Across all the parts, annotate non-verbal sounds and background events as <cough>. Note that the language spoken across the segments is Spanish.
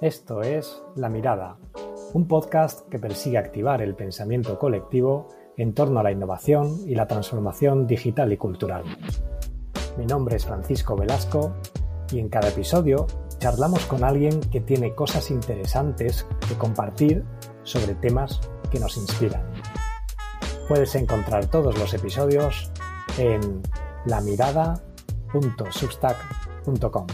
Esto es La Mirada, un podcast que persigue activar el pensamiento colectivo en torno a la innovación y la transformación digital y cultural. Mi nombre es Francisco Velasco y en cada episodio charlamos con alguien que tiene cosas interesantes que compartir sobre temas que nos inspiran. Puedes encontrar todos los episodios en lamirada.substack.com.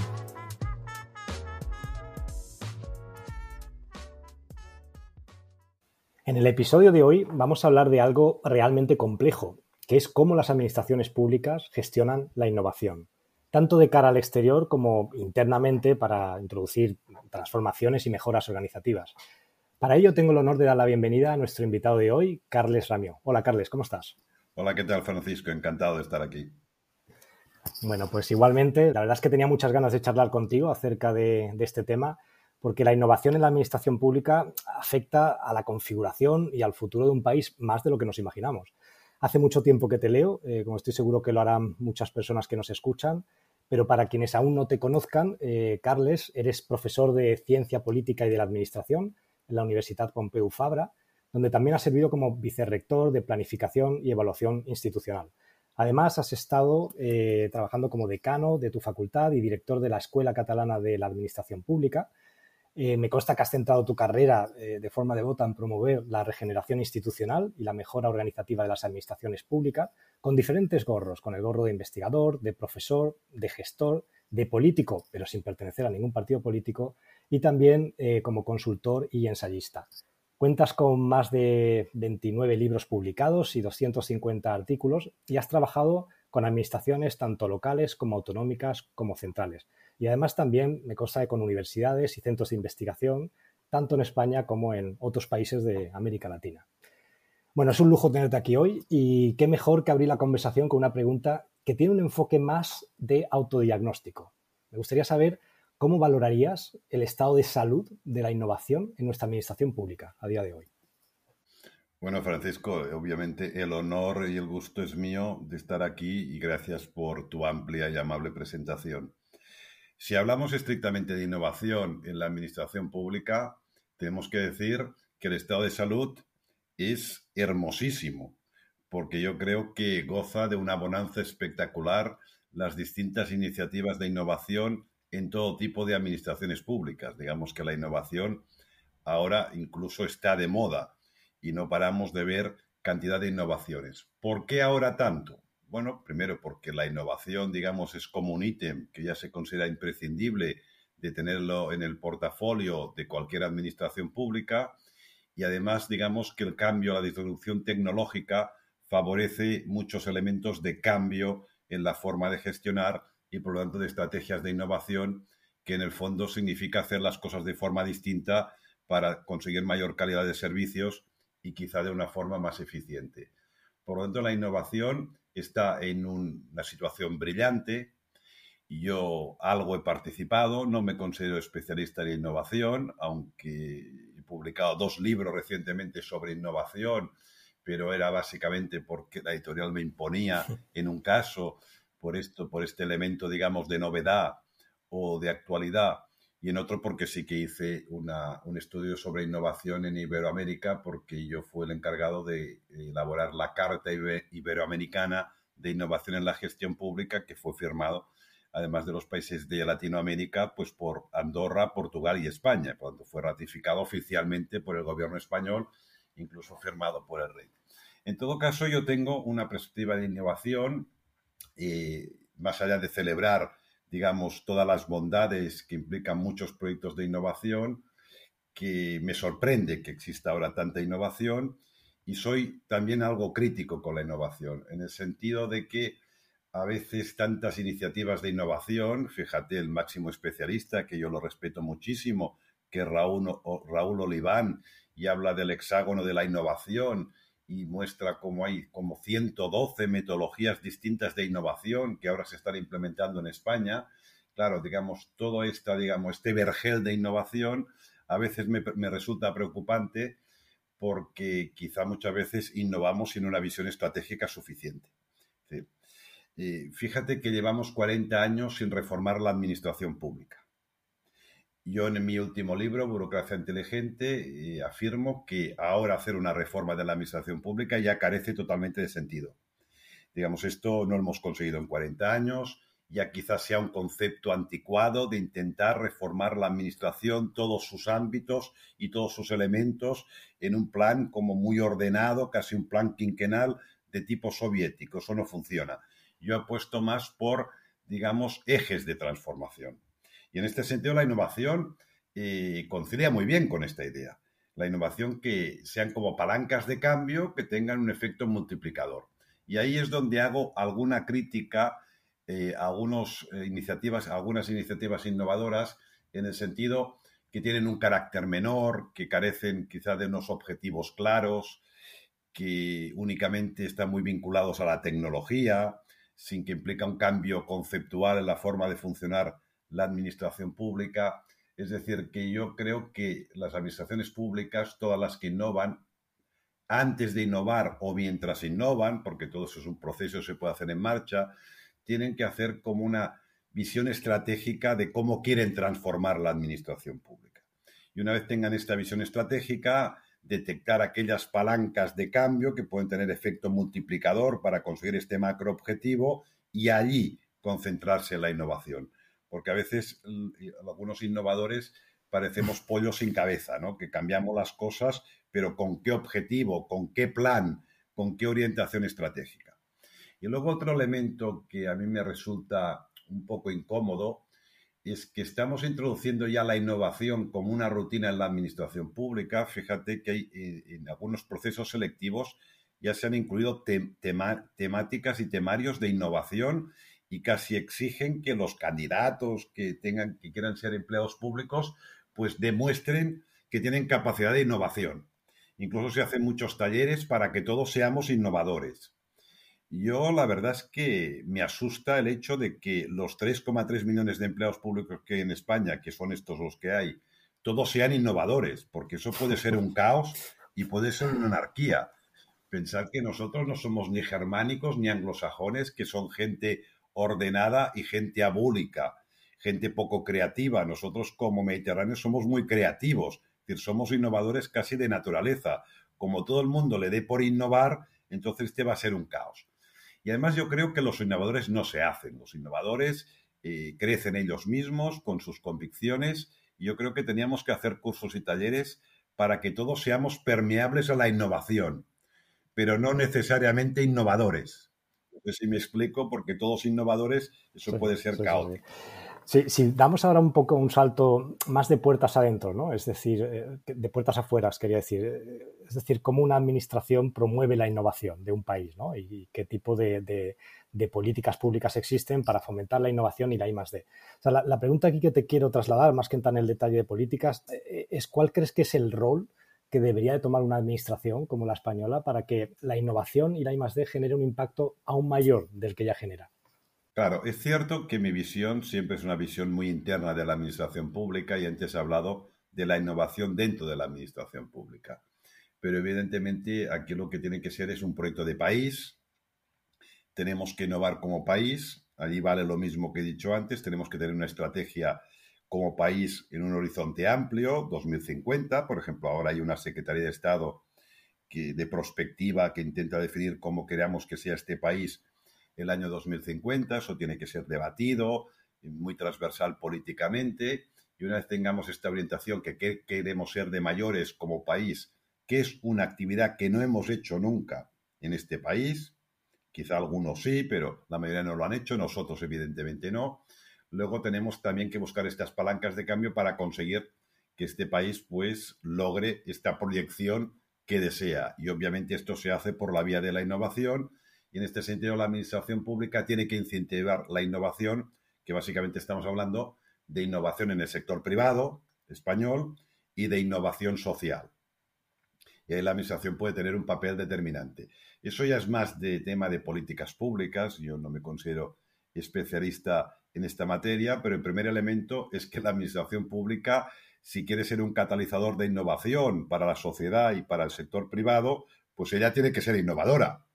En el episodio de hoy vamos a hablar de algo realmente complejo, que es cómo las administraciones públicas gestionan la innovación, tanto de cara al exterior como internamente para introducir transformaciones y mejoras organizativas. Para ello tengo el honor de dar la bienvenida a nuestro invitado de hoy, Carles Ramió. Hola Carles, ¿cómo estás? Hola, ¿qué tal Francisco? Encantado de estar aquí. Bueno, pues igualmente, la verdad es que tenía muchas ganas de charlar contigo acerca de, de este tema porque la innovación en la administración pública afecta a la configuración y al futuro de un país más de lo que nos imaginamos. Hace mucho tiempo que te leo, eh, como estoy seguro que lo harán muchas personas que nos escuchan, pero para quienes aún no te conozcan, eh, Carles, eres profesor de Ciencia Política y de la Administración en la Universidad Pompeu Fabra, donde también has servido como vicerrector de Planificación y Evaluación Institucional. Además, has estado eh, trabajando como decano de tu facultad y director de la Escuela Catalana de la Administración Pública, eh, me consta que has centrado tu carrera eh, de forma devota en promover la regeneración institucional y la mejora organizativa de las administraciones públicas con diferentes gorros, con el gorro de investigador, de profesor, de gestor, de político, pero sin pertenecer a ningún partido político, y también eh, como consultor y ensayista. Cuentas con más de 29 libros publicados y 250 artículos y has trabajado con administraciones tanto locales como autonómicas como centrales. Y además también me consta con universidades y centros de investigación, tanto en España como en otros países de América Latina. Bueno, es un lujo tenerte aquí hoy y qué mejor que abrir la conversación con una pregunta que tiene un enfoque más de autodiagnóstico. Me gustaría saber cómo valorarías el estado de salud de la innovación en nuestra administración pública a día de hoy. Bueno, Francisco, obviamente el honor y el gusto es mío de estar aquí y gracias por tu amplia y amable presentación. Si hablamos estrictamente de innovación en la administración pública, tenemos que decir que el estado de salud es hermosísimo, porque yo creo que goza de una bonanza espectacular las distintas iniciativas de innovación en todo tipo de administraciones públicas. Digamos que la innovación ahora incluso está de moda y no paramos de ver cantidad de innovaciones. ¿Por qué ahora tanto? Bueno, primero porque la innovación, digamos, es como un ítem que ya se considera imprescindible de tenerlo en el portafolio de cualquier administración pública y además, digamos, que el cambio, la disrupción tecnológica favorece muchos elementos de cambio en la forma de gestionar y, por lo tanto, de estrategias de innovación que en el fondo significa hacer las cosas de forma distinta para conseguir mayor calidad de servicios y quizá de una forma más eficiente. Por lo tanto, la innovación está en una situación brillante. y Yo algo he participado, no me considero especialista en innovación, aunque he publicado dos libros recientemente sobre innovación, pero era básicamente porque la editorial me imponía <laughs> en un caso por esto, por este elemento, digamos, de novedad o de actualidad y en otro porque sí que hice un estudio sobre innovación en Iberoamérica, porque yo fui el encargado de elaborar la Carta Iberoamericana de Innovación en la Gestión Pública, que fue firmado, además de los países de Latinoamérica, pues por Andorra, Portugal y España. cuando fue ratificado oficialmente por el gobierno español, incluso firmado por el rey. En todo caso, yo tengo una perspectiva de innovación, eh, más allá de celebrar digamos, todas las bondades que implican muchos proyectos de innovación, que me sorprende que exista ahora tanta innovación y soy también algo crítico con la innovación, en el sentido de que a veces tantas iniciativas de innovación, fíjate, el máximo especialista, que yo lo respeto muchísimo, que Raúl, Raúl Oliván, y habla del hexágono de la innovación, y muestra cómo hay como 112 metodologías distintas de innovación que ahora se están implementando en España. Claro, digamos, todo esta, digamos, este vergel de innovación a veces me, resulta preocupante porque quizá muchas veces innovamos sin una visión estratégica suficiente. Eh, fíjate que llevamos 40 años sin reformar la administración pública. Yo en mi último libro, Burocracia Inteligente, eh, afirmo que ahora hacer una reforma de la administración pública ya carece totalmente de sentido. Digamos, esto no lo hemos conseguido en 40 años, ya quizás sea un concepto anticuado de intentar reformar la administración, todos sus ámbitos y todos sus elementos en un plan como muy ordenado, casi un plan quinquenal de tipo soviético. Eso no funciona. Yo he puesto más por, digamos, ejes de transformación. Y en este sentido la innovación eh, concilia muy bien con esta idea. La innovación que sean como palancas de cambio que tengan un efecto multiplicador. Y ahí es donde hago alguna crítica eh, eh, iniciativas, algunas iniciativas innovadoras en el sentido que tienen un carácter menor, que carecen quizá de unos objetivos claros, que únicamente están muy vinculados a la tecnología, sin que implica un cambio conceptual en la forma de funcionar la administración pública. Es decir, que yo creo que las administraciones públicas, todas las que innovan, antes de innovar o mientras innovan, porque todo eso es un proceso, se puede hacer en marcha, tienen que hacer como una visión estratégica de cómo quieren transformar la administración pública. Y una vez tengan esta visión estratégica, detectar aquellas palancas de cambio que pueden tener efecto multiplicador para conseguir este macro objetivo y allí concentrarse en la innovación. Porque a veces algunos innovadores parecemos pollos sin cabeza, ¿no? Que cambiamos las cosas, pero ¿con qué objetivo? ¿Con qué plan? ¿Con qué orientación estratégica? Y luego otro elemento que a mí me resulta un poco incómodo es que estamos introduciendo ya la innovación como una rutina en la administración pública. Fíjate que hay, eh, en algunos procesos selectivos ya se han incluido temáticas y temarios de innovación y casi exigen que los candidatos que tengan que quieran ser empleados públicos pues demuestren que tienen capacidad de innovación. Incluso se hacen muchos talleres para que todos seamos innovadores. Yo la verdad es que me asusta el hecho de que los 3,3 millones de empleados públicos que hay en España, que son estos los que hay, todos sean innovadores, porque eso puede ser un caos y puede ser una anarquía. Pensar que nosotros no somos ni germánicos ni anglosajones, que son gente ordenada y gente abúlica, gente poco creativa. Nosotros como mediterráneos somos muy creativos, es decir, somos innovadores casi de naturaleza. Como todo el mundo le dé por innovar, entonces este va a ser un caos. Y además yo creo que los innovadores no se hacen, los innovadores eh, crecen ellos mismos con sus convicciones y yo creo que teníamos que hacer cursos y talleres para que todos seamos permeables a la innovación, pero no necesariamente innovadores. Sé si me explico, porque todos innovadores, eso puede ser caótico. Si, damos ahora un poco un salto más de puertas adentro, ¿no? Es decir, eh, de puertas afuera, quería decir. Eh, es decir, cómo una administración promueve la innovación de un país, ¿no? Y qué tipo de, políticas públicas existen para fomentar la innovación y la I O sea, la, pregunta aquí que te quiero trasladar, más que entrar en el detalle de políticas, eh, es cuál crees que es el rol que debería de tomar una administración como la española para que la innovación y la I genere un impacto aún mayor del que ya genera. Claro, es cierto que mi visión siempre es una visión muy interna de la administración pública y antes he hablado de la innovación dentro de la administración pública. Pero evidentemente aquí lo que tiene que ser es un proyecto de país. Tenemos que innovar como país. Allí vale lo mismo que he dicho antes. Tenemos que tener una estrategia como país en un horizonte amplio, 2050. Por ejemplo, ahora hay una Secretaría de Estado que, de prospectiva que intenta definir cómo queremos que sea este país el año 2050, eso tiene que ser debatido, muy transversal políticamente, y una vez tengamos esta orientación que queremos ser de mayores como país, que es una actividad que no hemos hecho nunca en este país, quizá algunos sí, pero la mayoría no lo han hecho, nosotros evidentemente no. Luego tenemos también que buscar estas palancas de cambio para conseguir que este país pues logre esta proyección que desea. Y obviamente esto se hace por la vía de la innovación, y en este sentido, la administración pública tiene que incentivar la innovación, que básicamente estamos hablando de innovación en el sector privado español y de innovación social. Y ahí la administración puede tener un papel determinante. Eso ya es más de tema de políticas públicas. Yo no me considero especialista en esta materia, pero el primer elemento es que la administración pública, si quiere ser un catalizador de innovación para la sociedad y para el sector privado, pues ella tiene que ser innovadora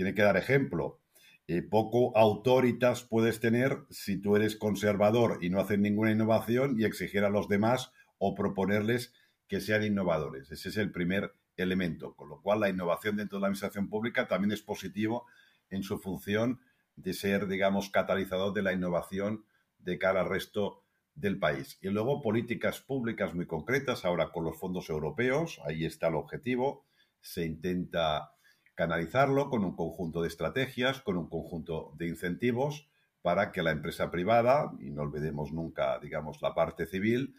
tiene que dar ejemplo. eh, poco autoritas puedes tener si tú eres conservador y no haces ninguna innovación y exigir a los demás o proponerles que sean innovadores. Ese es el primer elemento, con lo cual la innovación dentro de la administración pública también es positivo en su función de ser, digamos, catalizador de la innovación de cara al resto del país. Y luego políticas públicas muy concretas, ahora con los fondos europeos, ahí está el objetivo, se intenta canalizarlo con un conjunto de estrategias, con un conjunto de incentivos para que la empresa privada, y no olvidemos nunca, digamos, la parte civil,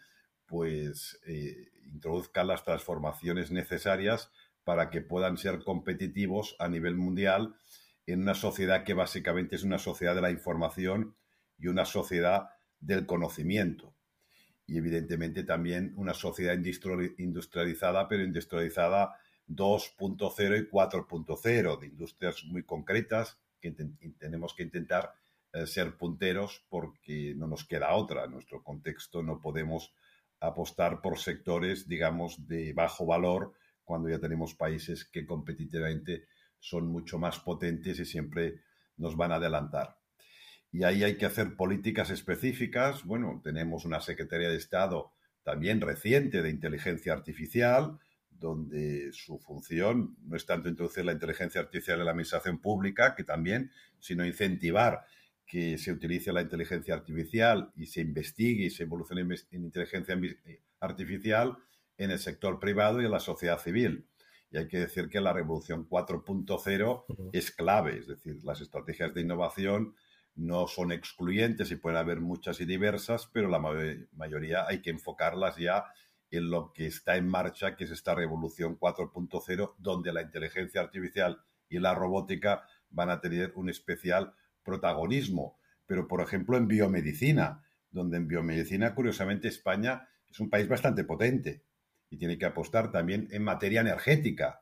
pues eh, introduzca las transformaciones necesarias para que puedan ser competitivos a nivel mundial en una sociedad que básicamente es una sociedad de la información y una sociedad del conocimiento. Y evidentemente también una sociedad industrializada, pero industrializada 2.0 y 4.0, de industrias muy concretas que tenemos que intentar eh, ser punteros porque no nos queda otra. En nuestro contexto no podemos apostar por sectores, digamos, de bajo valor cuando ya tenemos países que competitivamente son mucho más potentes y siempre nos van a adelantar. Y ahí hay que hacer políticas específicas. Bueno, tenemos una Secretaría de Estado también reciente de inteligencia artificial, donde su función no es tanto introducir la inteligencia artificial en la administración pública, que también, sino incentivar que se utilice la inteligencia artificial y se investigue y se evolucione en inteligencia artificial en el sector privado y en la sociedad civil. Y hay que decir que la revolución 4.0 es clave, es decir, las estrategias de innovación no son excluyentes y pueden haber muchas y diversas, pero la mayoría hay que enfocarlas ya en lo que está en marcha, que es esta revolución 4.0, donde la inteligencia artificial y la robótica van a tener un especial protagonismo. Pero, por ejemplo, en biomedicina, donde en biomedicina, curiosamente, España es un país bastante potente y tiene que apostar también en materia energética,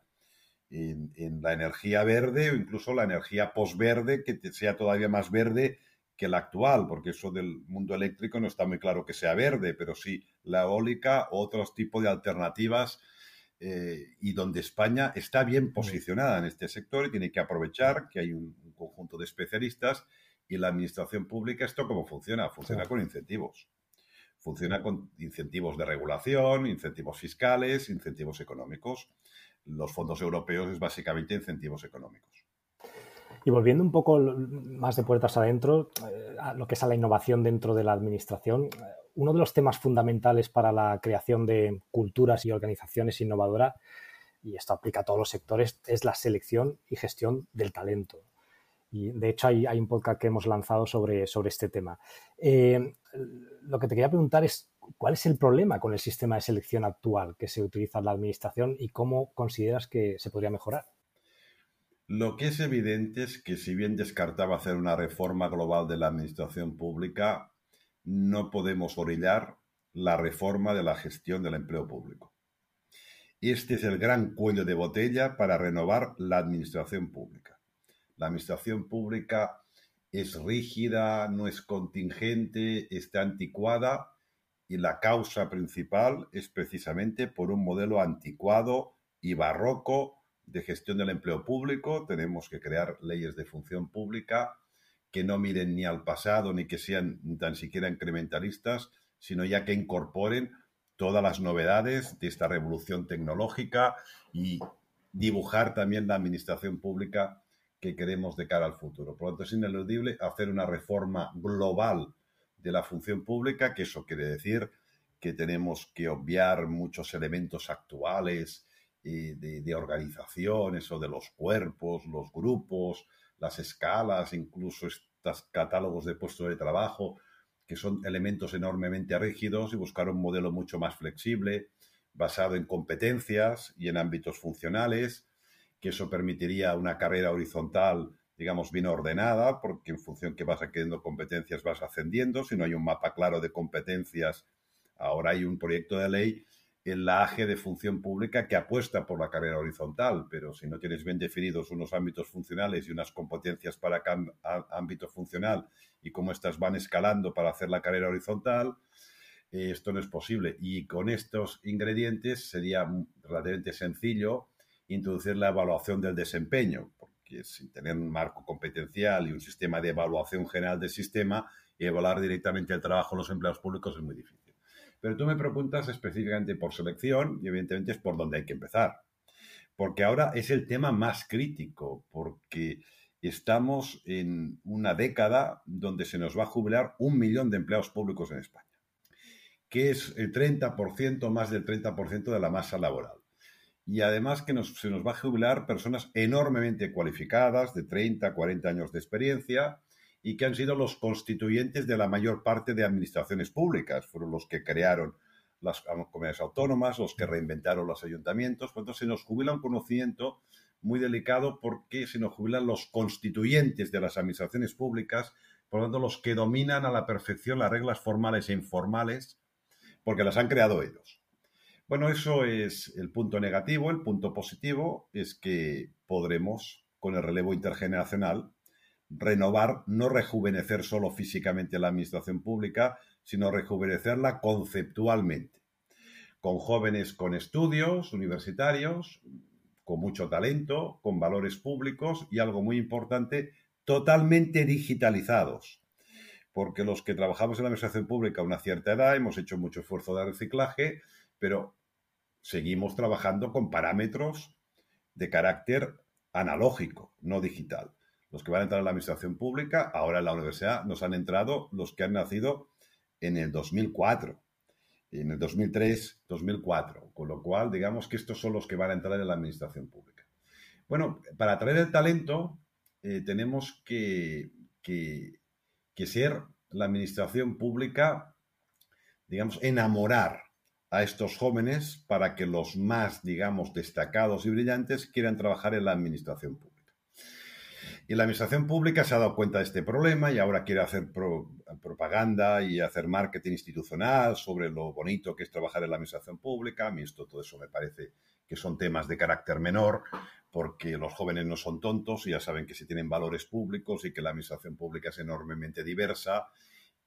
en, en la energía verde o incluso la energía posverde, que sea todavía más verde que la actual, porque eso del mundo eléctrico no está muy claro que sea verde, pero sí la eólica o otros tipos de alternativas eh, y donde España está bien posicionada en este sector y tiene que aprovechar que hay un, conjunto de especialistas y la administración pública, ¿esto cómo funciona? Funciona con incentivos. Funciona con incentivos de regulación, incentivos fiscales, incentivos económicos. Los fondos europeos es básicamente incentivos económicos. Y volviendo un poco más de puertas adentro, eh, a lo que es a la innovación dentro de la administración, eh, uno de los temas fundamentales para la creación de culturas y organizaciones innovadoras, y esto aplica a todos los sectores, es la selección y gestión del talento. Y de hecho hay, un podcast que hemos lanzado sobre, sobre este tema. Eh, lo que te quería preguntar es, ¿cuál es el problema con el sistema de selección actual que se utiliza en la administración y cómo consideras que se podría mejorar? Lo que es evidente es que si bien descartaba hacer una reforma global de la administración pública, no podemos orillar la reforma de la gestión del empleo público. Este es el gran cuello de botella para renovar la administración pública. La administración pública es rígida, no es contingente, está anticuada y la causa principal es precisamente por un modelo anticuado y barroco de gestión del empleo público, tenemos que crear leyes de función pública que no miren ni al pasado ni que sean tan siquiera incrementalistas, sino ya que incorporen todas las novedades de esta revolución tecnológica y dibujar también la administración pública que queremos de cara al futuro. Por lo tanto, es ineludible hacer una reforma global de la función pública, que eso quiere decir que tenemos que obviar muchos elementos actuales de, de organizaciones o de los cuerpos, los grupos, las escalas, incluso estos catálogos de puestos de trabajo, que son elementos enormemente rígidos y buscar un modelo mucho más flexible, basado en competencias y en ámbitos funcionales, que eso permitiría una carrera horizontal, digamos, bien ordenada, porque en función que vas adquiriendo competencias vas ascendiendo, si no hay un mapa claro de competencias, ahora hay un proyecto de ley en la AGE de función pública que apuesta por la carrera horizontal, pero si no tienes bien definidos unos ámbitos funcionales y unas competencias para cada ámbito funcional y cómo estas van escalando para hacer la carrera horizontal, eh, esto no es posible. Y con estos ingredientes sería relativamente sencillo introducir la evaluación del desempeño, porque sin tener un marco competencial y un sistema de evaluación general del sistema, evaluar directamente el trabajo de los empleados públicos es muy difícil. Pero tú me preguntas específicamente por selección y evidentemente es por donde hay que empezar. Porque ahora es el tema más crítico, porque estamos en una década donde se nos va a jubilar un millón de empleados públicos en España, que es el 30%, más del 30% de la masa laboral. Y además que se nos va a jubilar personas enormemente cualificadas, de 30, 40 años de experiencia, y que han sido los constituyentes de la mayor parte de administraciones públicas. Fueron los que crearon las comunidades autónomas, los que reinventaron los ayuntamientos. Por se nos jubila un conocimiento muy delicado porque se nos jubilan los constituyentes de las administraciones públicas, por lo tanto, los que dominan a la perfección las reglas formales e informales, porque las han creado ellos. Bueno, eso es el punto negativo. El punto positivo es que podremos, con el relevo intergeneracional, renovar, no rejuvenecer solo físicamente la administración pública, sino rejuvenecerla conceptualmente, con jóvenes con estudios universitarios, con mucho talento, con valores públicos y algo muy importante, totalmente digitalizados. Porque los que trabajamos en la administración pública a una cierta edad hemos hecho mucho esfuerzo de reciclaje, pero seguimos trabajando con parámetros de carácter analógico, no digital los que van a entrar en la administración pública, ahora en la universidad nos han entrado los que han nacido en el 2004, en el 2003, 2004, con lo cual digamos que estos son los que van a entrar en la administración pública. Bueno, para atraer el talento eh, tenemos que, que, que ser la administración pública, digamos, enamorar a estos jóvenes para que los más, digamos, destacados y brillantes quieran trabajar en la administración pública. Y la administración pública se ha dado cuenta de este problema y ahora quiere hacer propaganda y hacer marketing institucional sobre lo bonito que es trabajar en la administración pública. A mí esto, todo eso me parece que son temas de carácter menor, porque los jóvenes no son tontos y ya saben que se tienen valores públicos y que la administración pública es enormemente diversa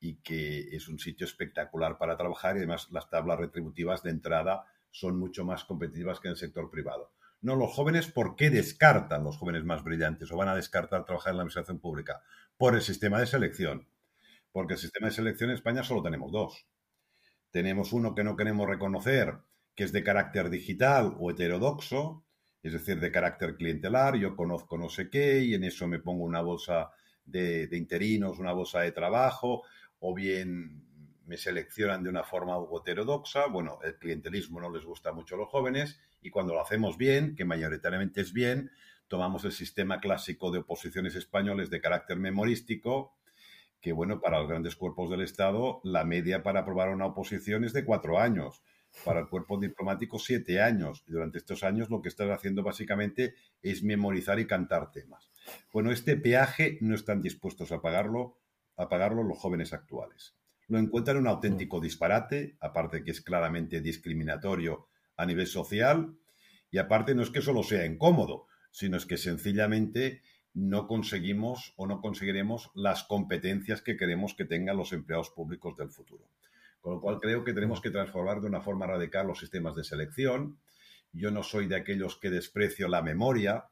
y que es un sitio espectacular para trabajar y además las tablas retributivas de entrada son mucho más competitivas que en el sector privado. No, los jóvenes, ¿por qué descartan los jóvenes más brillantes o van a descartar trabajar en la administración pública? Por el sistema de selección. Porque el sistema de selección en España solo tenemos dos. Tenemos uno que no queremos reconocer, que es de carácter digital o heterodoxo, es decir, de carácter clientelar. Yo conozco no sé qué y en eso me pongo una bolsa de, de interinos, una bolsa de trabajo, o bien me seleccionan de una forma heterodoxa. Bueno, el clientelismo no les gusta mucho a los jóvenes y cuando lo hacemos bien, que mayoritariamente es bien, tomamos el sistema clásico de oposiciones españoles de carácter memorístico, que bueno, para los grandes cuerpos del Estado, la media para aprobar una oposición es de cuatro años. Para el cuerpo diplomático, siete años. Y durante estos años lo que estás haciendo básicamente es memorizar y cantar temas. Bueno, este peaje no están dispuestos a pagarlo, a pagarlo los jóvenes actuales lo encuentran un auténtico disparate, aparte que es claramente discriminatorio a nivel social, y aparte no es que solo sea incómodo, sino es que sencillamente no conseguimos o no conseguiremos las competencias que queremos que tengan los empleados públicos del futuro. Con lo cual creo que tenemos que transformar de una forma radical los sistemas de selección. Yo no soy de aquellos que desprecio la memoria.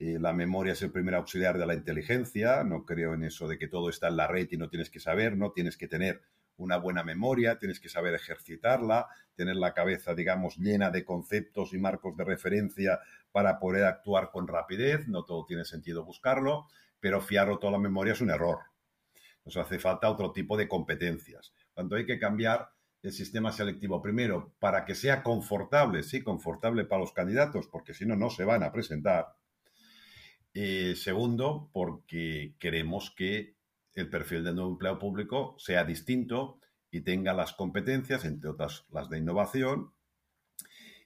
Eh, la memoria es el primer auxiliar de la inteligencia. No creo en eso de que todo está en la red y no tienes que saber, no tienes que tener una buena memoria, tienes que saber ejercitarla, tener la cabeza, digamos, llena de conceptos y marcos de referencia para poder actuar con rapidez. No todo tiene sentido buscarlo, pero fiarlo toda la memoria es un error. Nos hace falta otro tipo de competencias. Cuando hay que cambiar el sistema selectivo, primero, para que sea confortable, sí, confortable para los candidatos, porque si no, no se van a presentar. Eh, segundo, porque queremos que el perfil del nuevo empleado público sea distinto y tenga las competencias, entre otras las de innovación,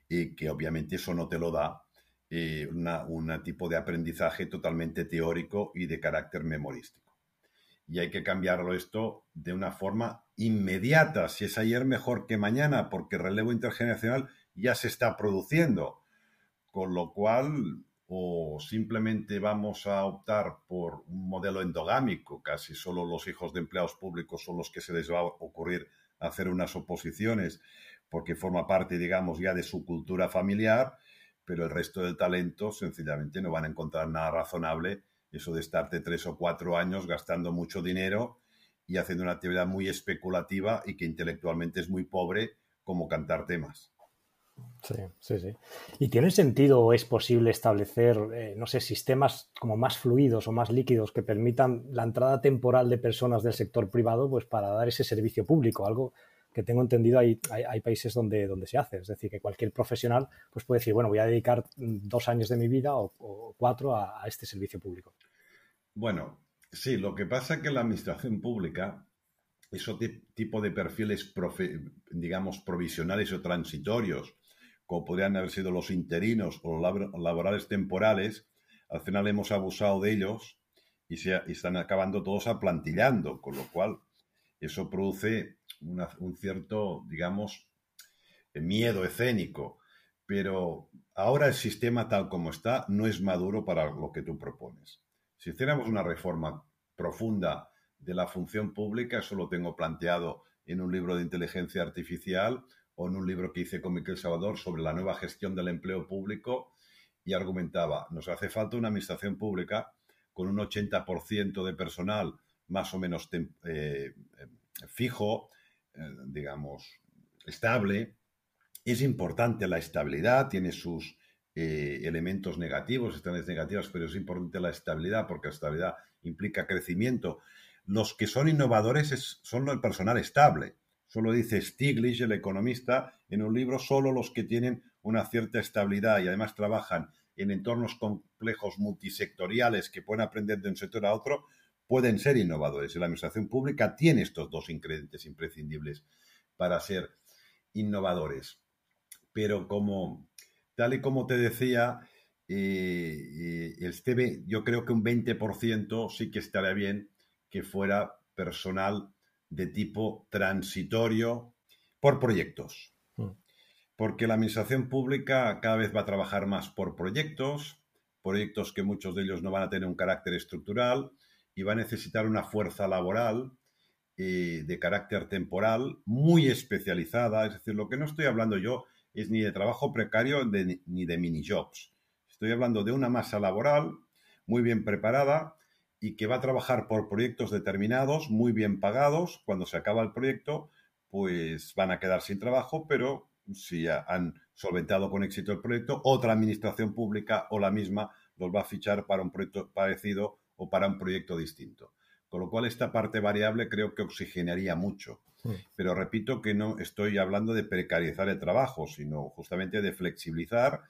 y que obviamente eso no te lo da eh, un tipo de aprendizaje totalmente teórico y de carácter memorístico. Y hay que cambiarlo esto de una forma inmediata. Si es ayer, mejor que mañana, porque el relevo intergeneracional ya se está produciendo. Con lo cual, o simplemente vamos a optar por un modelo endogámico, casi solo los hijos de empleados públicos son los que se les va a ocurrir hacer unas oposiciones porque forma parte, digamos, ya de su cultura familiar, pero el resto del talento sencillamente no van a encontrar nada razonable eso de estarte tres o cuatro años gastando mucho dinero y haciendo una actividad muy especulativa y que intelectualmente es muy pobre como cantar temas. Sí, sí, sí. ¿Y tiene sentido o es posible establecer, eh, no sé, sistemas como más fluidos o más líquidos que permitan la entrada temporal de personas del sector privado pues para dar ese servicio público? Algo que tengo entendido hay, hay, países donde, donde se hace. Es decir, que cualquier profesional pues puede decir, bueno, voy a dedicar dos años de mi vida o, cuatro a, este servicio público. Bueno, sí, lo que pasa es que la administración pública, ese tipo de perfiles, digamos, provisionales o transitorios, como podrían haber sido los interinos o los laborales temporales, al final hemos abusado de ellos y, se, están acabando todos aplantillando, con lo cual eso produce un cierto, digamos, miedo escénico. Pero ahora el sistema tal como está no es maduro para lo que tú propones. Si hiciéramos una reforma profunda de la función pública, eso lo tengo planteado en un libro de inteligencia artificial o en un libro que hice con Miquel Salvador sobre la nueva gestión del empleo público y argumentaba, nos hace falta una administración pública con un 80% de personal más o menos eh, fijo, eh, digamos, estable. Es importante la estabilidad, tiene sus eh, elementos negativos, negativas, pero es importante la estabilidad porque la estabilidad implica crecimiento. Los que son innovadores son el personal estable. Solo dice Stiglitz, el economista, en un libro, solo los que tienen una cierta estabilidad y además trabajan en entornos complejos multisectoriales que pueden aprender de un sector a otro, pueden ser innovadores. Y la administración pública tiene estos dos ingredientes imprescindibles para ser innovadores. Pero como, tal y como te decía, eh, eh yo creo que un 20% sí que estaría bien que fuera personal de tipo transitorio por proyectos. Mm. Porque la administración pública cada vez va a trabajar más por proyectos, proyectos que muchos de ellos no van a tener un carácter estructural, y va a necesitar una fuerza laboral eh, de carácter temporal muy especializada. Es decir, lo que no estoy hablando yo es ni de trabajo precario ni de mini jobs. Estoy hablando de una masa laboral muy bien preparada y que va a trabajar por proyectos determinados, muy bien pagados. Cuando se acaba el proyecto, pues van a quedar sin trabajo, pero si han solventado con éxito el proyecto, otra administración pública o la misma los va a fichar para un proyecto parecido o para un proyecto distinto. Con lo cual, esta parte variable creo que oxigenaría mucho. Pero repito que no estoy hablando de precarizar el trabajo, sino justamente de flexibilizar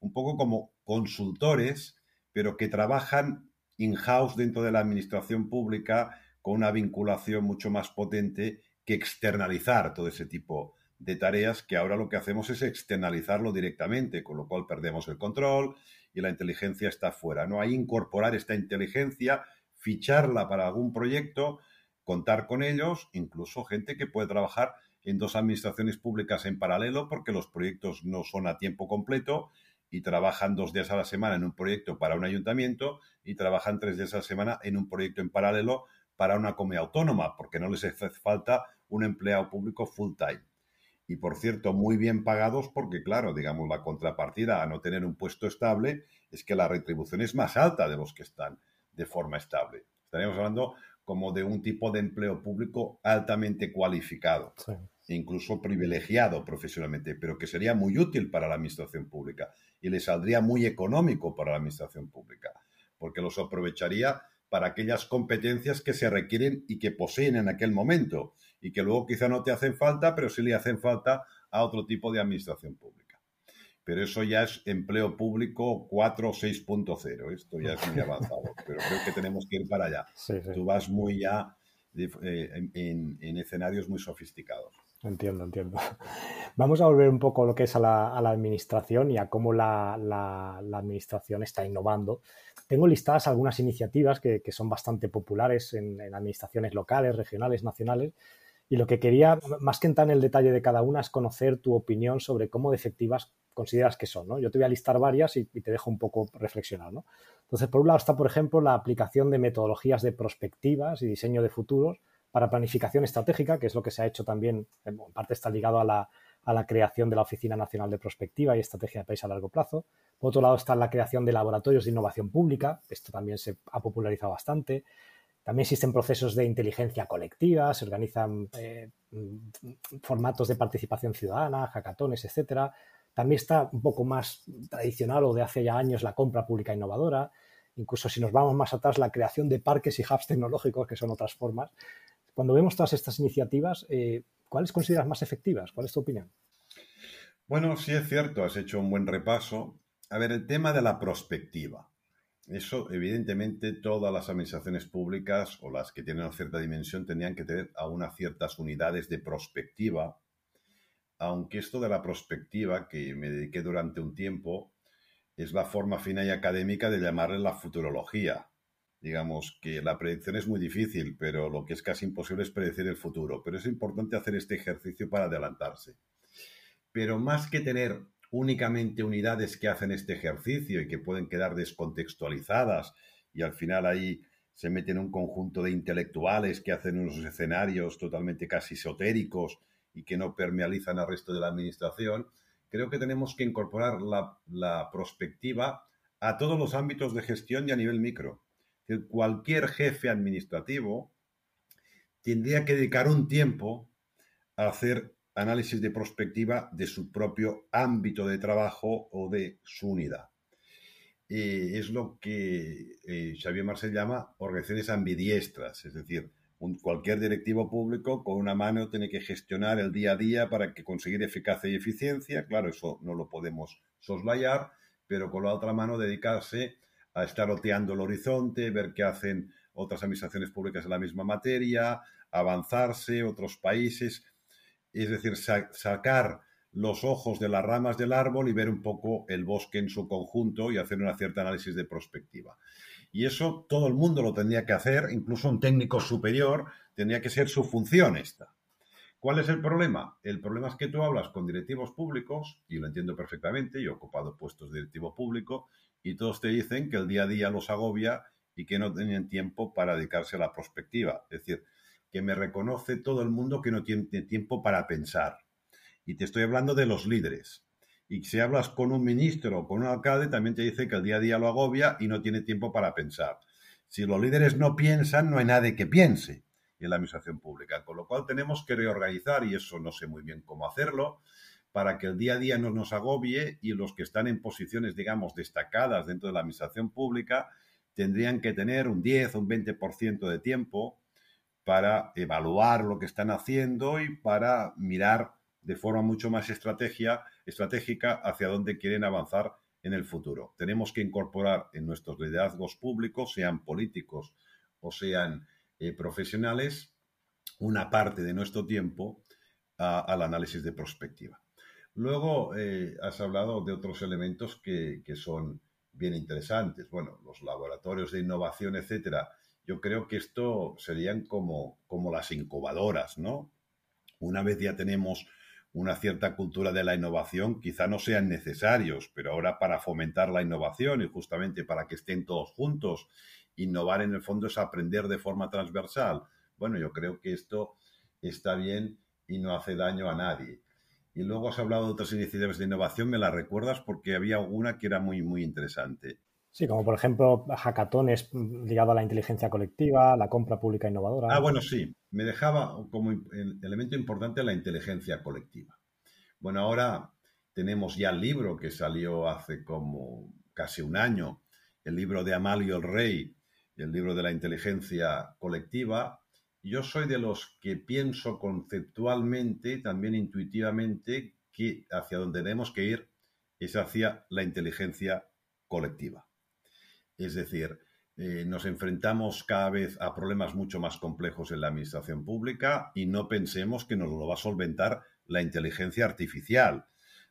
un poco como consultores, pero que trabajan in-house dentro de la administración pública con una vinculación mucho más potente que externalizar todo ese tipo de tareas que ahora lo que hacemos es externalizarlo directamente, con lo cual perdemos el control y la inteligencia está fuera. ¿no? Hay incorporar esta inteligencia, ficharla para algún proyecto, contar con ellos, incluso gente que puede trabajar en dos administraciones públicas en paralelo porque los proyectos no son a tiempo completo y trabajan dos días a la semana en un proyecto para un ayuntamiento y trabajan tres días a la semana en un proyecto en paralelo para una comunidad autónoma, porque no les hace falta un empleado público full time. Y por cierto muy bien pagados porque claro, digamos la contrapartida a no tener un puesto estable es que la retribución es más alta de los que están de forma estable. Estaríamos hablando como de un tipo de empleo público altamente cualificado e incluso privilegiado profesionalmente, pero que sería muy útil para la administración pública y le saldría muy económico para la administración pública, porque los aprovecharía para aquellas competencias que se requieren y que poseen en aquel momento y que luego quizá no te hacen falta, pero sí le hacen falta a otro tipo de administración pública. Pero eso ya es empleo público 4 o 6.0. Esto ya es muy <laughs> avanzado, pero creo que tenemos que ir para allá. Tú vas muy ya eh, en, escenarios muy sofisticados. Entiendo, entiendo. <laughs> Vamos a volver un poco a lo que es a la, administración y a cómo la, administración está innovando tengo listadas algunas iniciativas que, son bastante populares en, administraciones locales, regionales, nacionales. Y lo que quería, más que entrar en el detalle de cada una, es conocer tu opinión sobre cómo de efectivas consideras que son. Yo te voy a listar varias y, te dejo un poco reflexionar. Entonces, por un lado está, por ejemplo, la aplicación de metodologías de prospectivas y diseño de futuros para planificación estratégica, que es lo que se ha hecho también, en parte está ligado a la, a la creación de la Oficina Nacional de Prospectiva y Estrategia de País a Largo Plazo. Por otro lado está la creación de laboratorios de innovación pública, esto también se ha popularizado bastante. También existen procesos de inteligencia colectiva, se organizan eh, formatos de participación ciudadana, hackatones, etcétera. También está un poco más tradicional o de hace ya años la compra pública innovadora. Incluso si nos vamos más atrás, la creación de parques y hubs tecnológicos, que son otras formas. Cuando vemos todas estas iniciativas, eh, ¿cuáles consideras más efectivas? ¿Cuál es tu opinión? Bueno, sí es cierto, has hecho un buen repaso. A ver, el tema de la prospectiva. Eso, evidentemente, todas las administraciones públicas o las que tienen una cierta dimensión tenían que tener a ciertas unidades de prospectiva, aunque esto de la prospectiva, que me dediqué durante un tiempo, es la forma fina y académica de llamarle la futurología. Digamos que la predicción es muy difícil, pero lo que es casi imposible es predecir el futuro. Pero es importante hacer este ejercicio para adelantarse. Pero más que tener únicamente unidades que hacen este ejercicio y que pueden quedar descontextualizadas y al final ahí se meten un conjunto de intelectuales que hacen unos escenarios totalmente casi esotéricos y que no permealizan al resto de la administración, creo que tenemos que incorporar la, la prospectiva a todos los ámbitos de gestión y a nivel micro. Cualquier jefe administrativo tendría que dedicar un tiempo a hacer análisis de prospectiva de su propio ámbito de trabajo o de su unidad. es lo que eh, Xavier Marcel llama organizaciones ambidiestras, es decir, cualquier directivo público con una mano tiene que gestionar el día a día para que conseguir eficacia y eficiencia, claro, eso no lo podemos soslayar, pero con la otra mano dedicarse a estar oteando el horizonte, ver qué hacen otras administraciones públicas en la misma materia, avanzarse, otros países, es decir, sacar los ojos de las ramas del árbol y ver un poco el bosque en su conjunto y hacer una cierta análisis de prospectiva. Y eso todo el mundo lo tendría que hacer, incluso un técnico superior tendría que ser su función esta. ¿Cuál es el problema? El problema es que tú hablas con directivos públicos, y lo entiendo perfectamente, yo he ocupado puestos de directivo público, y todos te dicen que el día a día los agobia y que no tienen tiempo para dedicarse a la prospectiva. Es decir, que me reconoce todo el mundo que no tiene tiempo para pensar. Y te estoy hablando de los líderes. Y si hablas con un ministro o con un alcalde, también te dice que el día a día lo agobia y no tiene tiempo para pensar. Si los líderes no piensan, no hay nadie que piense en la administración pública. Con lo cual tenemos que reorganizar, y eso no sé muy bien cómo hacerlo, para que el día a día no nos agobie y los que están en posiciones, digamos, destacadas dentro de la administración pública tendrían que tener un 10 o un 20% de tiempo para evaluar lo que están haciendo y para mirar de forma mucho más estratégica hacia dónde quieren avanzar en el futuro. Tenemos que incorporar en nuestros liderazgos públicos, sean políticos o sean eh, profesionales, una parte de nuestro tiempo al análisis de prospectiva. Luego eh, has hablado de otros elementos que, que, son bien interesantes. Bueno, los laboratorios de innovación, etcétera, yo creo que esto serían como, como las incubadoras, ¿no? Una vez ya tenemos una cierta cultura de la innovación, quizá no sean necesarios, pero ahora para fomentar la innovación y justamente para que estén todos juntos, innovar en el fondo es aprender de forma transversal. Bueno, yo creo que esto está bien y no hace daño a nadie. Y luego has hablado de otras iniciativas de innovación, me las recuerdas porque había alguna que era muy, muy interesante. Sí, como por ejemplo hackatones ligado a la inteligencia colectiva, la compra pública innovadora. Ah, bueno, sí. Me dejaba como elemento importante la inteligencia colectiva. Bueno, ahora tenemos ya el libro que salió hace como casi un año, el libro de Amalio el Rey, el libro de la inteligencia colectiva. Yo soy de los que pienso conceptualmente, también intuitivamente, que hacia donde tenemos que ir es hacia la inteligencia colectiva. Es decir, eh, nos enfrentamos cada vez a problemas mucho más complejos en la administración pública y no pensemos que nos lo va a solventar la inteligencia artificial.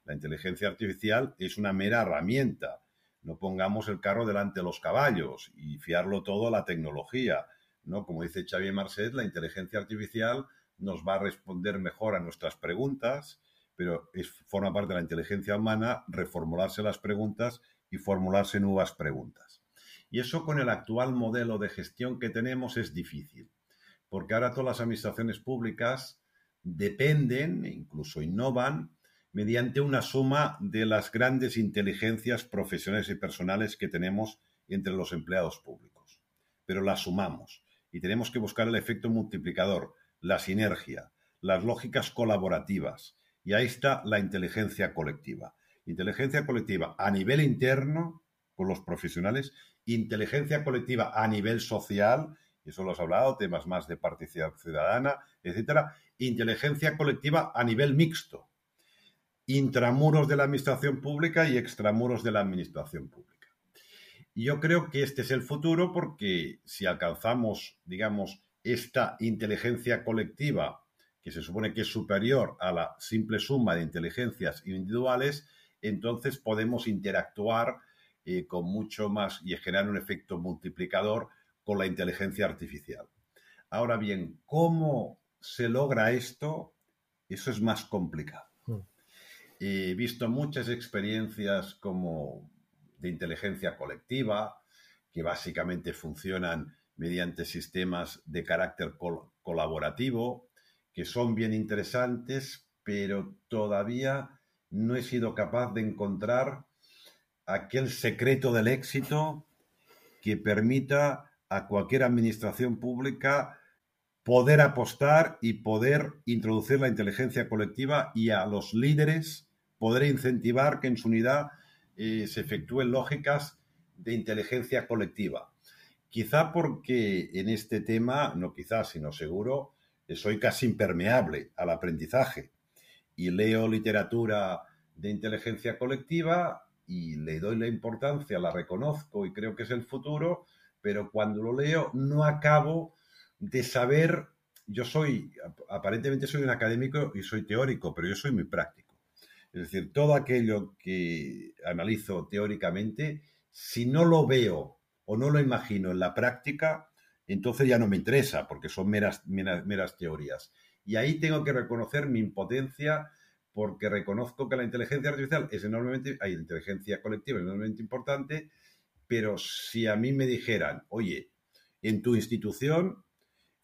La inteligencia artificial es una mera herramienta. No pongamos el carro delante de los caballos y fiarlo todo a la tecnología. ¿No? Como dice Xavier Marcet, la inteligencia artificial nos va a responder mejor a nuestras preguntas, pero forma parte de la inteligencia humana reformularse las preguntas y formularse nuevas preguntas. Y eso con el actual modelo de gestión que tenemos es difícil, porque ahora todas las administraciones públicas dependen, e incluso innovan, mediante una suma de las grandes inteligencias profesionales y personales que tenemos entre los empleados públicos. Pero las sumamos y tenemos que buscar el efecto multiplicador, la sinergia, las lógicas colaborativas. Y ahí está la inteligencia colectiva. Inteligencia colectiva a nivel interno con los profesionales, inteligencia colectiva a nivel social, y eso lo has hablado, temas más de participación ciudadana, etcétera, inteligencia colectiva a nivel mixto, intramuros de la administración pública y extramuros de la administración pública. Yo creo que este es el futuro porque si alcanzamos, digamos, esta inteligencia colectiva, que se supone que es superior a la simple suma de inteligencias individuales, entonces podemos interactuar eh, con mucho más y generar un efecto multiplicador con la inteligencia artificial. Ahora bien, ¿cómo se logra esto? Eso es más complicado. Hmm. He visto muchas experiencias como de inteligencia colectiva, que básicamente funcionan mediante sistemas de carácter colaborativo, que son bien interesantes, pero todavía no he sido capaz de encontrar aquel secreto del éxito que permita a cualquier administración pública poder apostar y poder introducir la inteligencia colectiva y a los líderes poder incentivar que en su unidad eh, se efectúen lógicas de inteligencia colectiva. Quizá porque en este tema, no quizá, sino seguro, soy casi impermeable al aprendizaje y leo literatura de inteligencia colectiva y le doy la importancia, la reconozco y creo que es el futuro, pero cuando lo leo no acabo de saber, yo soy, aparentemente soy un académico y soy teórico, pero yo soy muy práctico. Es decir, todo aquello que analizo teóricamente, si no lo veo o no lo imagino en la práctica, entonces ya no me interesa, porque son meras, meras, teorías. Y ahí tengo que reconocer mi impotencia porque reconozco que la inteligencia artificial es enormemente, hay inteligencia colectiva enormemente importante, pero si a mí me dijeran, oye, en tu institución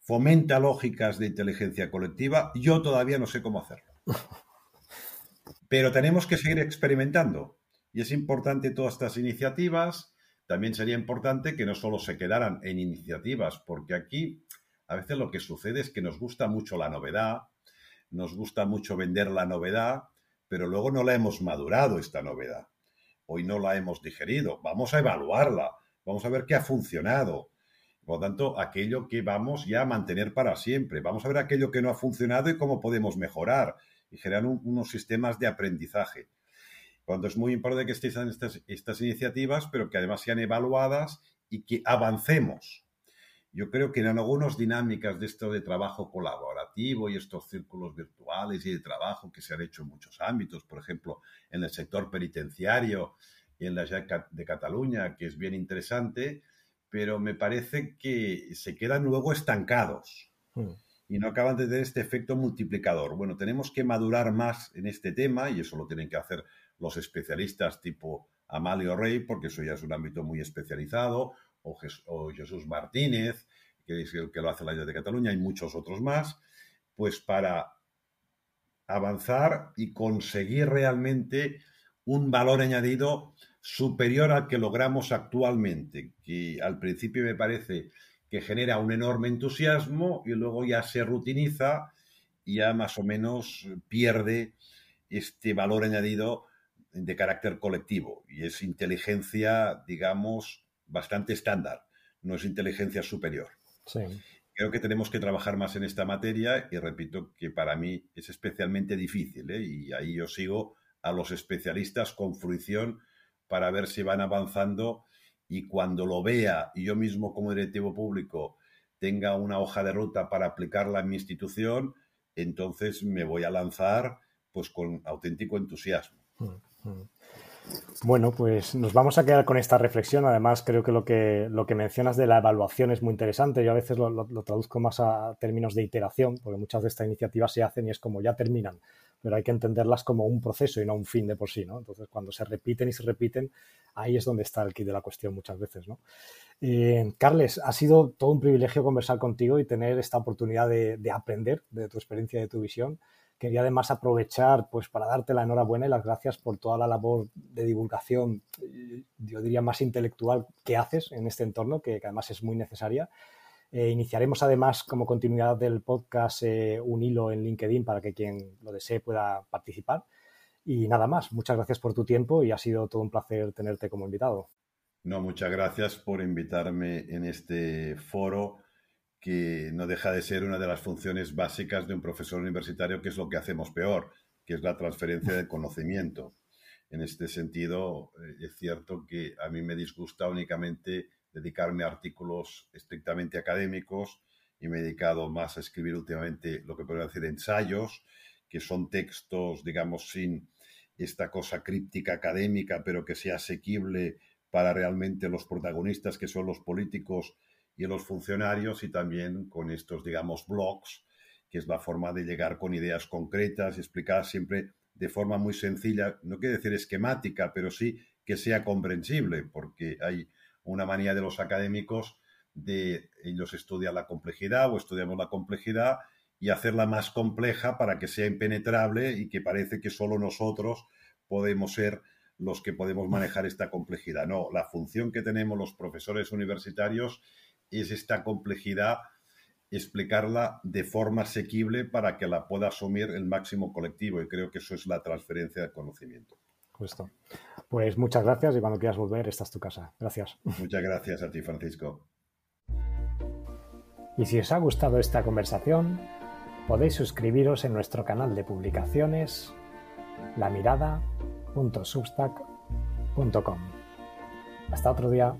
fomenta lógicas de inteligencia colectiva, yo todavía no sé cómo hacerlo. <laughs> Pero tenemos que seguir experimentando. Y es importante todas estas iniciativas. También sería importante que no solo se quedaran en iniciativas, porque aquí a veces lo que sucede es que nos gusta mucho la novedad, nos gusta mucho vender la novedad, pero luego no la hemos madurado esta novedad hoy no la hemos digerido. Vamos a evaluarla, vamos a ver qué ha funcionado. Por lo tanto, aquello que vamos ya a mantener para siempre. Vamos a ver aquello que no ha funcionado y cómo podemos mejorar y generar unos sistemas de aprendizaje. Cuando es muy importante que estén estas, estas iniciativas, pero que además sean evaluadas y que avancemos. Yo creo que en algunas dinámicas de esto de trabajo colaborativo y estos círculos virtuales y de trabajo que se han hecho en muchos ámbitos, por ejemplo, en el sector penitenciario y en la de Cataluña, que es bien interesante, pero me parece que se quedan luego estancados hmm. Y no acaban de tener este efecto multiplicador. Bueno, tenemos que madurar más en este tema y eso lo tienen que hacer los especialistas tipo Amalio Rey, porque eso ya es un ámbito muy especializado, o, Jesús Martínez, que es el que lo hace la Ayuda de Cataluña, y muchos otros más, pues para avanzar y conseguir realmente un valor añadido superior al que logramos actualmente, que al principio me parece que genera un enorme entusiasmo y luego ya se rutiniza y ya más o menos pierde este valor añadido de carácter colectivo y es inteligencia, digamos, bastante estándar, no es inteligencia superior. Creo que tenemos que trabajar más en esta materia y repito que para mí es especialmente difícil ¿eh? y ahí yo sigo a los especialistas con fruición para ver si van avanzando y cuando lo vea y yo mismo como directivo público tenga una hoja de ruta para aplicarla en mi institución, entonces me voy a lanzar pues con auténtico entusiasmo. Mm, mm. Bueno, pues nos vamos a quedar con esta reflexión. Además, creo que lo que, lo que mencionas de la evaluación es muy interesante. Yo a veces lo, traduzco más a términos de iteración, porque muchas de estas iniciativas se hacen y es como ya terminan, pero hay que entenderlas como un proceso y no un fin de por sí. ¿no? Entonces, cuando se repiten y se repiten, ahí es donde está el kit de la cuestión muchas veces. ¿no? Eh, Carles, ha sido todo un privilegio conversar contigo y tener esta oportunidad de, de aprender de tu experiencia y de tu visión. Quería además aprovechar pues, para darte la enhorabuena y las gracias por toda la labor de divulgación, yo diría más intelectual que haces en este entorno, que, además es muy necesaria. Eh, iniciaremos además como continuidad del podcast eh, un hilo en LinkedIn para que quien lo desee pueda participar. Y nada más, muchas gracias por tu tiempo y ha sido todo un placer tenerte como invitado. No, muchas gracias por invitarme en este foro que no deja de ser una de las funciones básicas de un profesor universitario, que es lo que hacemos peor, que es la transferencia de conocimiento. En este sentido, eh, es cierto que a mí me disgusta únicamente dedicarme a artículos estrictamente académicos y me he dedicado más a escribir últimamente lo que podría decir ensayos, que son textos, digamos, sin esta cosa críptica académica, pero que sea asequible para realmente los protagonistas, que son los políticos y los funcionarios, y también con estos, digamos, blogs, que es la forma de llegar con ideas concretas y explicar siempre de forma muy sencilla, no quiere decir esquemática, pero sí que sea comprensible, porque hay una manía de los académicos de ellos estudian la complejidad o estudiamos la complejidad y hacerla más compleja para que sea impenetrable y que parece que solo nosotros podemos ser los que podemos manejar esta complejidad. No, la función que tenemos los profesores universitarios es esta complejidad explicarla de forma asequible para que la pueda asumir el máximo colectivo y creo que eso es la transferencia de conocimiento. Justo. Pues muchas gracias y cuando quieras volver, esta es tu casa. Gracias. Muchas gracias a ti, Francisco. Y si os ha gustado esta conversación, podéis suscribiros en nuestro canal de publicaciones lamirada.substack.com. Hasta otro día.